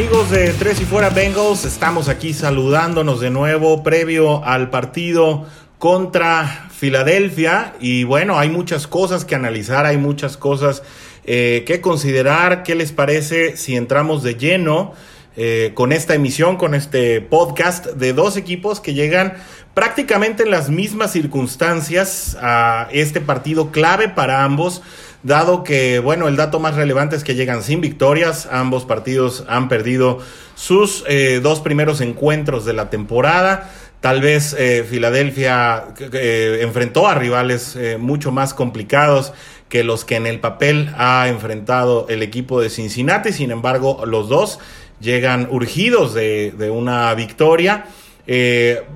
Hola, ¿qué tal amigos de Tres y Fuera Bengals? Estamos aquí saludándonos de nuevo previo al partido contra Filadelfia y bueno, hay muchas cosas que analizar, hay muchas cosas eh, que considerar. ¿Qué les parece si entramos de lleno eh, con esta emisión, con este podcast de dos equipos que llegan prácticamente en las mismas circunstancias a este partido clave para ambos? Dado que, bueno, el dato más relevante es que llegan sin victorias, ambos partidos han perdido sus eh, dos primeros encuentros de la temporada. Tal vez eh, Filadelfia eh, enfrentó a rivales mucho más complicados que los que en el papel ha enfrentado el equipo de Cincinnati. Sin embargo, los dos llegan urgidos de, de una victoria.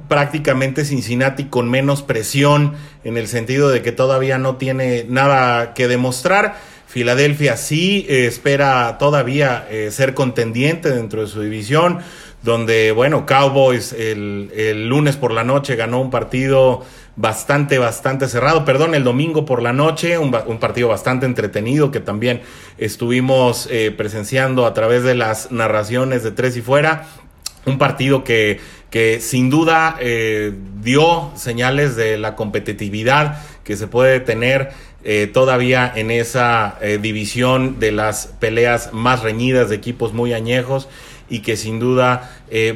Prácticamente Cincinnati con menos presión en el sentido de que todavía no tiene nada que demostrar. Filadelfia sí eh, espera todavía eh, ser contendiente dentro de su división, donde, bueno, Cowboys el, el, lunes por la noche ganó un partido bastante, bastante cerrado, perdón, el domingo por la noche, un, un partido bastante entretenido que también estuvimos presenciando a través de las narraciones de Tres y Fuera. Un partido que que sin duda eh, dio señales de la competitividad que se puede tener eh, todavía en esa eh, división de las peleas más reñidas de equipos muy añejos y que sin duda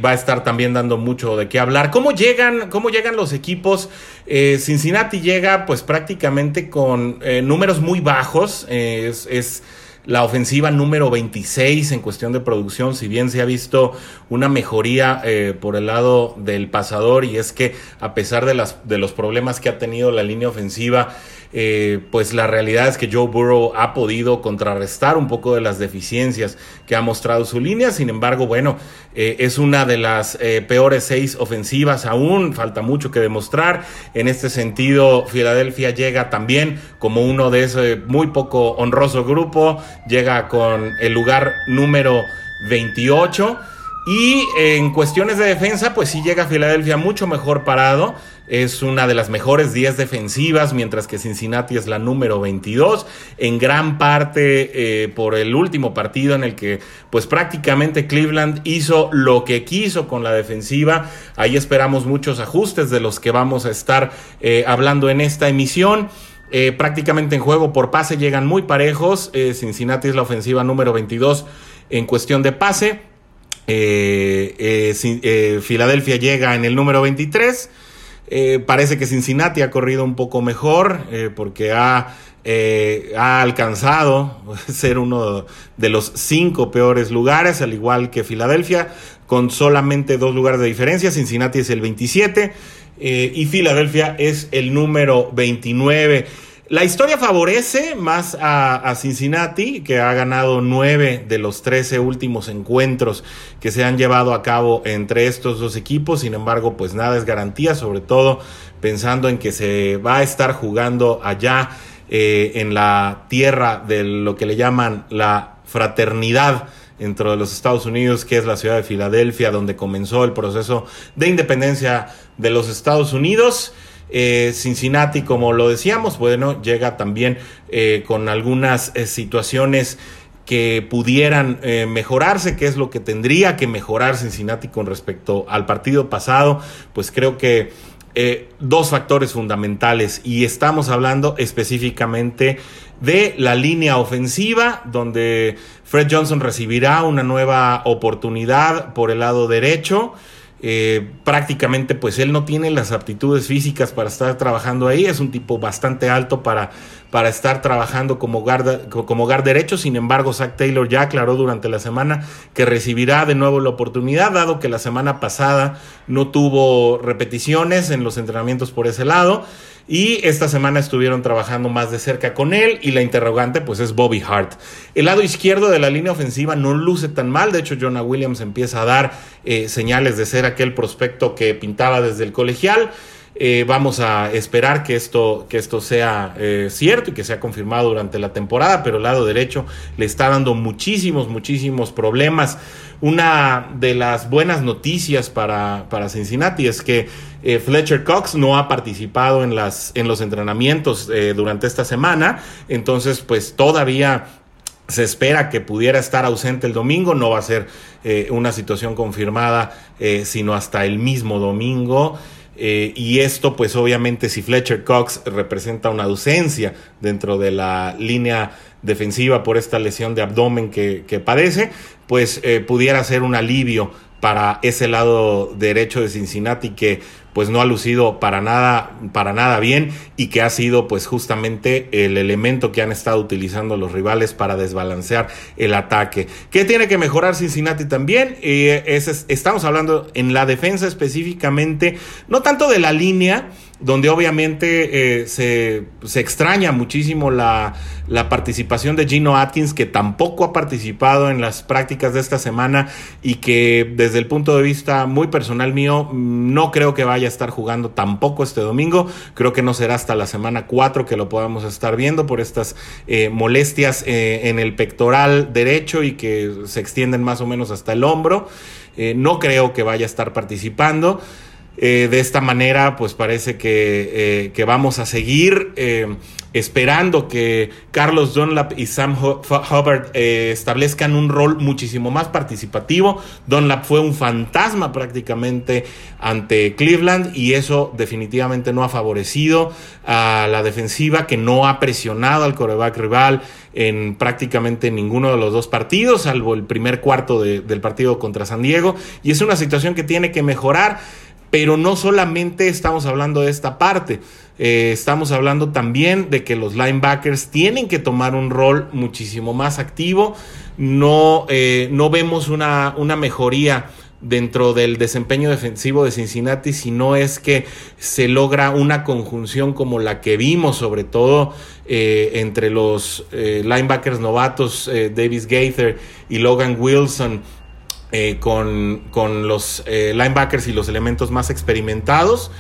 va a estar también dando mucho de qué hablar. ¿Cómo llegan, cómo llegan los equipos? Cincinnati llega pues prácticamente con números muy bajos. es, es la ofensiva número 26 en cuestión de producción, si bien se ha visto una mejoría eh, por el lado del pasador y es que a pesar de, las, de los problemas que ha tenido la línea ofensiva, eh, pues la realidad es que Joe Burrow ha podido contrarrestar un poco de las deficiencias que ha mostrado su línea. Sin embargo, bueno, eh, es una de las eh, peores seis ofensivas aún. Falta mucho que demostrar. En este sentido, Filadelfia llega también como uno de ese muy poco honroso grupo. Llega con el lugar número 28. Y en cuestiones de defensa, pues sí llega Filadelfia mucho mejor parado es una de las mejores 10 defensivas, mientras que Cincinnati es la número 22, en gran parte eh, por el último partido en el que pues prácticamente Cleveland hizo lo que quiso con la defensiva. Ahí esperamos muchos ajustes de los que vamos a estar eh, hablando en esta emisión. Eh, prácticamente en juego por pase llegan muy parejos. Cincinnati es la ofensiva número 22 en cuestión de pase. Filadelfia llega en el número 23. Eh, parece que Cincinnati ha corrido un poco mejor eh, porque ha, eh, ha alcanzado ser uno de los cinco peores lugares, al igual que Filadelfia, con solamente dos lugares de diferencia. Cincinnati es el 27 y Filadelfia es el número 29. La historia favorece más a, Cincinnati, que ha ganado nueve de los trece últimos encuentros que se han llevado a cabo entre estos dos equipos. Sin embargo, pues nada es garantía, sobre todo pensando en que se va a estar jugando allá eh, en la tierra de lo que le llaman la fraternidad dentro de los Estados Unidos, que es la ciudad de Filadelfia, donde comenzó el proceso de independencia de los Estados Unidos. Eh, Cincinnati, como lo decíamos, bueno, llega también eh, con algunas eh, situaciones que pudieran mejorarse, que es lo que tendría que mejorar Cincinnati con respecto al partido pasado, pues creo que dos factores fundamentales y estamos hablando específicamente de la línea ofensiva, donde Fred Johnson recibirá una nueva oportunidad por el lado derecho. Eh, prácticamente pues él no tiene las aptitudes físicas para estar trabajando ahí, es un tipo bastante alto para, para estar trabajando como guard, como guard derecho, sin embargo Zach Taylor ya aclaró durante la semana que recibirá de nuevo la oportunidad, dado que la semana pasada no tuvo repeticiones en los entrenamientos por ese lado. Y esta semana estuvieron trabajando más de cerca con él y la interrogante pues es Bobby Hart. El lado izquierdo de la línea ofensiva no luce tan mal, de hecho Jonah Williams empieza a dar eh, señales de ser aquel prospecto que pintaba desde el colegial. Eh, vamos a esperar que esto, que esto sea eh, cierto y que sea confirmado durante la temporada, pero el lado derecho le está dando muchísimos, muchísimos problemas. Una de las buenas noticias para, para Cincinnati es que eh, Fletcher Cox no ha participado en, las, en los entrenamientos durante esta semana, entonces pues todavía se espera que pudiera estar ausente el domingo, no va a ser una situación confirmada, sino hasta el mismo domingo. Eh, y esto, pues obviamente, si Fletcher Cox representa una ausencia dentro de la línea defensiva por esta lesión de abdomen que, que padece, pues pudiera ser un alivio para ese lado derecho de Cincinnati que pues no ha lucido para nada, para nada bien y que ha sido pues justamente el elemento que han estado utilizando los rivales para desbalancear el ataque. ¿Qué tiene que mejorar Cincinnati también? Eh, estamos hablando en la defensa específicamente, no tanto de la línea, donde obviamente eh, se, se, extraña muchísimo la, la, participación de Gino Atkins, que tampoco ha participado en las prácticas de esta semana y que desde el punto de vista muy personal mío, no creo que vaya a estar jugando tampoco este domingo. Creo que no será hasta la semana 4 que lo podamos estar viendo por estas eh, molestias eh, en el pectoral derecho y que se extienden más o menos hasta el hombro. no creo que vaya a estar participando. Eh, de esta manera, pues parece que, eh, vamos a seguir eh, esperando que Carlos Dunlap y Sam Hubbard establezcan un rol muchísimo más participativo. Dunlap fue un fantasma prácticamente ante Cleveland y eso definitivamente no ha favorecido a la defensiva que no ha presionado al coreback rival en prácticamente ninguno de los dos partidos, salvo el primer cuarto del partido contra San Diego. Y es una situación que tiene que mejorar. Pero no solamente estamos hablando de esta parte, eh, estamos hablando también de que los linebackers tienen que tomar un rol muchísimo más activo. No, eh, no vemos una, una mejoría dentro del desempeño defensivo de Cincinnati si no es que se logra una conjunción como la que vimos sobre todo eh, entre los linebackers novatos Davis Gaither y Logan Wilson eh, con, con, los eh, linebackers y los elementos más experimentados.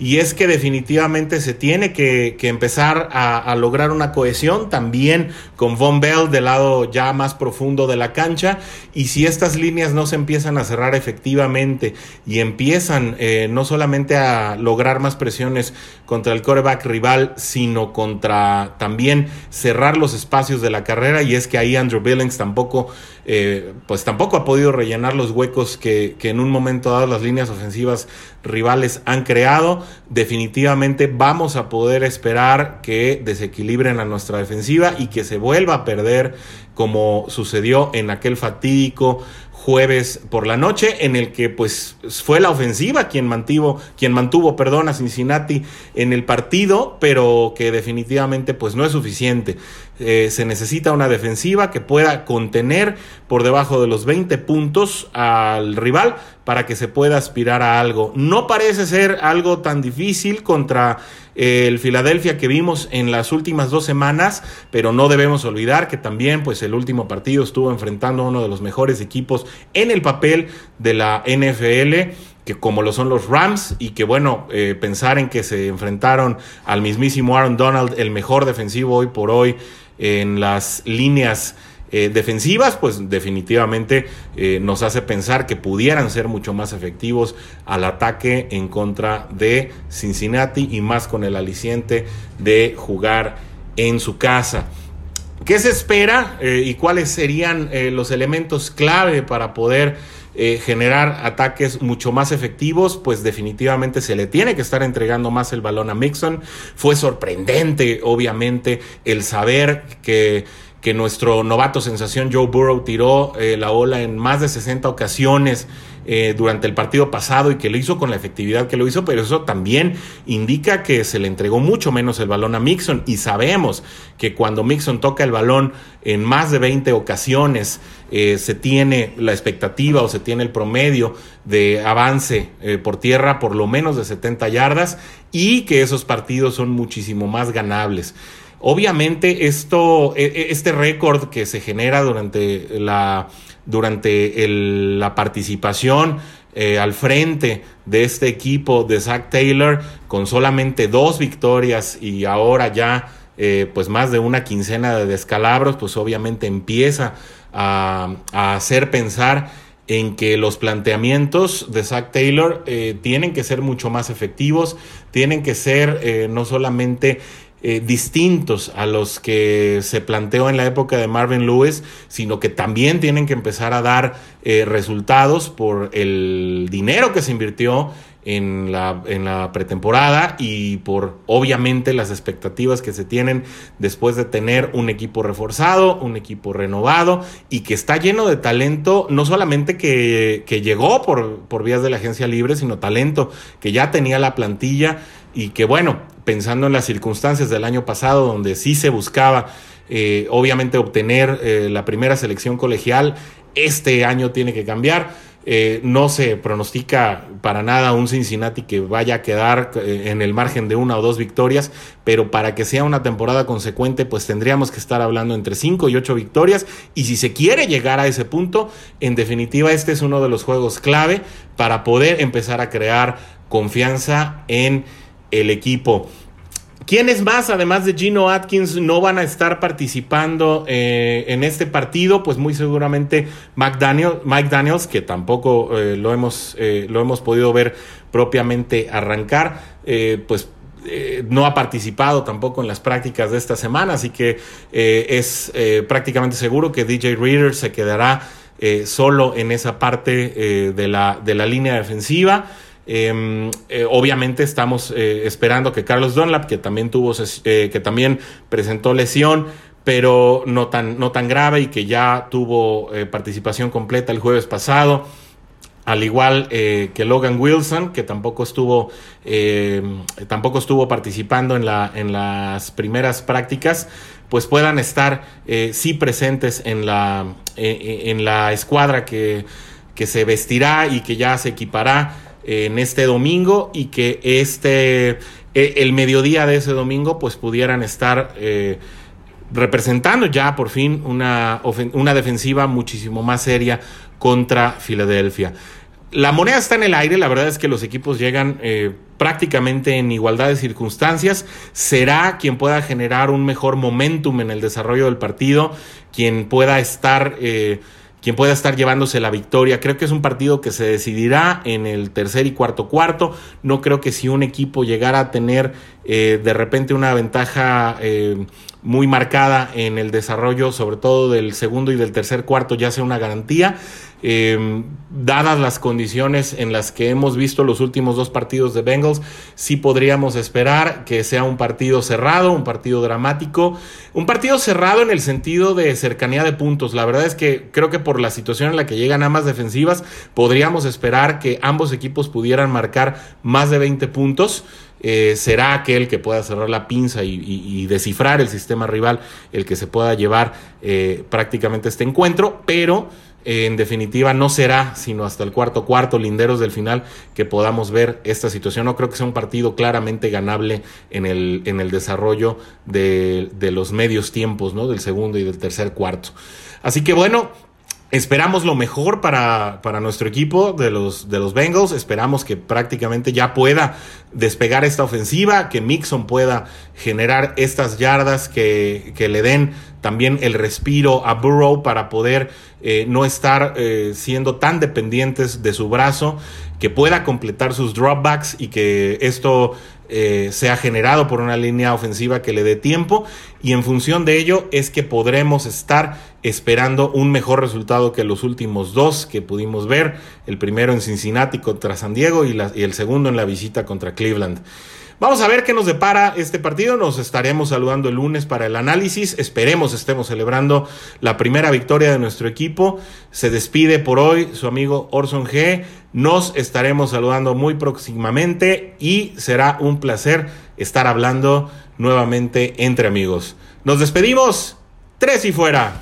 Y es que definitivamente se tiene que, empezar a, lograr una cohesión también con Von Bell del lado ya más profundo de la cancha. Y si estas líneas no se empiezan a cerrar efectivamente y empiezan eh, no solamente a lograr más presiones contra el coreback rival sino contra también cerrar los espacios de la carrera y es que ahí Andrew Billings tampoco eh, pues tampoco ha podido rellenar los huecos que, en un momento dado las líneas ofensivas rivales han creado. Definitivamente vamos a poder esperar que desequilibren a nuestra defensiva y que se vuelva a perder como sucedió en aquel fatídico jueves por la noche en el que pues fue la ofensiva quien mantuvo quien mantuvo perdón a Cincinnati en el partido pero que definitivamente pues no es suficiente eh, se necesita una defensiva que pueda contener por debajo de los 20 puntos al rival para que se pueda aspirar a algo. No parece ser algo tan difícil contra el Filadelfia que vimos en las últimas dos semanas, pero no debemos olvidar que también pues el último partido estuvo enfrentando a uno de los mejores equipos en el papel de la NFL que como lo son los Rams y que bueno, eh, pensar en que se enfrentaron al mismísimo Aaron Donald, el mejor defensivo hoy por hoy en las líneas eh, defensivas, pues definitivamente eh, nos hace pensar que pudieran ser mucho más efectivos al ataque en contra de Cincinnati y más con el aliciente de jugar en su casa. ¿Qué se espera eh, y cuáles serían los elementos clave para poder generar ataques mucho más efectivos, pues definitivamente se le tiene que estar entregando más el balón a Mixon. Fue sorprendente, obviamente, el saber que que nuestro novato sensación Joe Burrow tiró eh, la ola en más de 60 ocasiones eh, durante el partido pasado y que lo hizo con la efectividad que lo hizo, pero eso también indica que se le entregó mucho menos el balón a Mixon y sabemos que cuando Mixon toca el balón en más de 20 ocasiones eh, se tiene la expectativa o se tiene el promedio de avance por tierra por lo menos de 70 yardas y que esos partidos son muchísimo más ganables. Obviamente esto, e, e, este récord que se genera durante la, durante la participación eh, al frente de este equipo de Zach Taylor con solamente dos victorias y ahora ya eh, pues más de una quincena de descalabros, pues obviamente empieza a, hacer pensar en que los planteamientos de Zach Taylor eh, tienen que ser mucho más efectivos, tienen que ser no solamente eh, distintos a los que se planteó en la época de Marvin Lewis, sino que también tienen que empezar a dar eh, resultados por el dinero que se invirtió en la, en la pretemporada y por obviamente las expectativas que se tienen después de tener un equipo reforzado, un equipo renovado y que está lleno de talento, no solamente que, que llegó por, por vías de la agencia libre, sino talento que ya tenía la plantilla y que bueno, pensando en las circunstancias del año pasado, donde sí se buscaba eh, obviamente obtener eh, la primera selección colegial, este año tiene que cambiar. Eh, no se pronostica para nada un Cincinnati que vaya a quedar en el margen de una o dos victorias, pero para que sea una temporada consecuente, pues tendríamos que estar hablando entre cinco y ocho victorias. Y si se quiere llegar a ese punto, en definitiva, este es uno de los juegos clave para poder empezar a crear confianza en el equipo. ¿Quiénes más, además de Gino Atkins, no van a estar participando eh, en este partido? Pues muy seguramente Mike, Daniels, que tampoco eh, lo, hemos, eh, lo hemos podido ver propiamente arrancar, pues no ha participado tampoco en las prácticas de esta semana, así que es prácticamente seguro que DJ Reader se quedará solo en esa parte de, la, de la línea defensiva. Em, eh, obviamente estamos eh, esperando que Carlos Dunlap, que también tuvo, eh, que también presentó lesión, pero no tan, no tan grave y que ya tuvo participación completa el jueves pasado. Al igual que Logan Wilson, que tampoco estuvo, em, tampoco estuvo participando en, la, en las primeras prácticas, pues puedan estar sí presentes en la, en la escuadra que, que se vestirá y que ya se equipará en este domingo y que este e, el mediodía de ese domingo pues pudieran estar eh, representando ya por fin una, una defensiva muchísimo más seria contra Filadelfia. La moneda está en el aire, la verdad es que los equipos llegan eh, prácticamente en igualdad de circunstancias. Será quien pueda generar un mejor momentum en el desarrollo del partido, quien pueda estar eh, quien pueda estar llevándose la victoria. Creo que es un partido que se decidirá en el tercer y cuarto cuarto. No creo que si un equipo llegara a tener eh, de repente una ventaja eh, muy marcada en el desarrollo, sobre todo del segundo y del tercer cuarto, ya sea una garantía. Eh, dadas las condiciones en las que hemos visto los últimos dos partidos de Bengals, sí podríamos esperar que sea un partido cerrado, un partido dramático, un partido cerrado en el sentido de cercanía de puntos. La verdad es que creo que por la situación en la que llegan ambas defensivas, podríamos esperar que ambos equipos pudieran marcar más de 20 puntos. Eh, será aquel que pueda cerrar la pinza y, descifrar el sistema rival el que se pueda llevar eh, prácticamente este encuentro, pero eh, en definitiva no será sino hasta el cuarto cuarto, linderos del final, que podamos ver esta situación. No creo que sea un partido claramente ganable en el, en el desarrollo de, de los medios tiempos, ¿no? Del segundo y del tercer cuarto. Así que bueno, Esperamos lo mejor para, para, nuestro equipo de los, de los Bengals. Esperamos que prácticamente ya pueda despegar esta ofensiva, que Mixon pueda generar estas yardas que, que le den también el respiro a Burrow para poder eh, no estar eh, siendo tan dependientes de su brazo, que pueda completar sus dropbacks y que esto eh, sea generado por una línea ofensiva que le dé tiempo y en función de ello es que podremos estar esperando un mejor resultado que los últimos dos que pudimos ver, el primero en Cincinnati contra San Diego y, y el segundo en la visita contra Cleveland. Vamos a ver qué nos depara este partido. Nos estaremos saludando el lunes para el análisis. Esperemos estemos celebrando la primera victoria de nuestro equipo. Se despide por hoy su amigo Orson G. Nos estaremos saludando muy próximamente y será un placer estar hablando nuevamente entre amigos. Nos despedimos. Tres y fuera.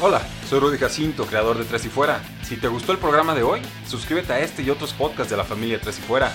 Hola, soy Rudy Jacinto, creador de Tres y Fuera. Si te gustó el programa de hoy, suscríbete a este y otros podcasts de la familia Tres y Fuera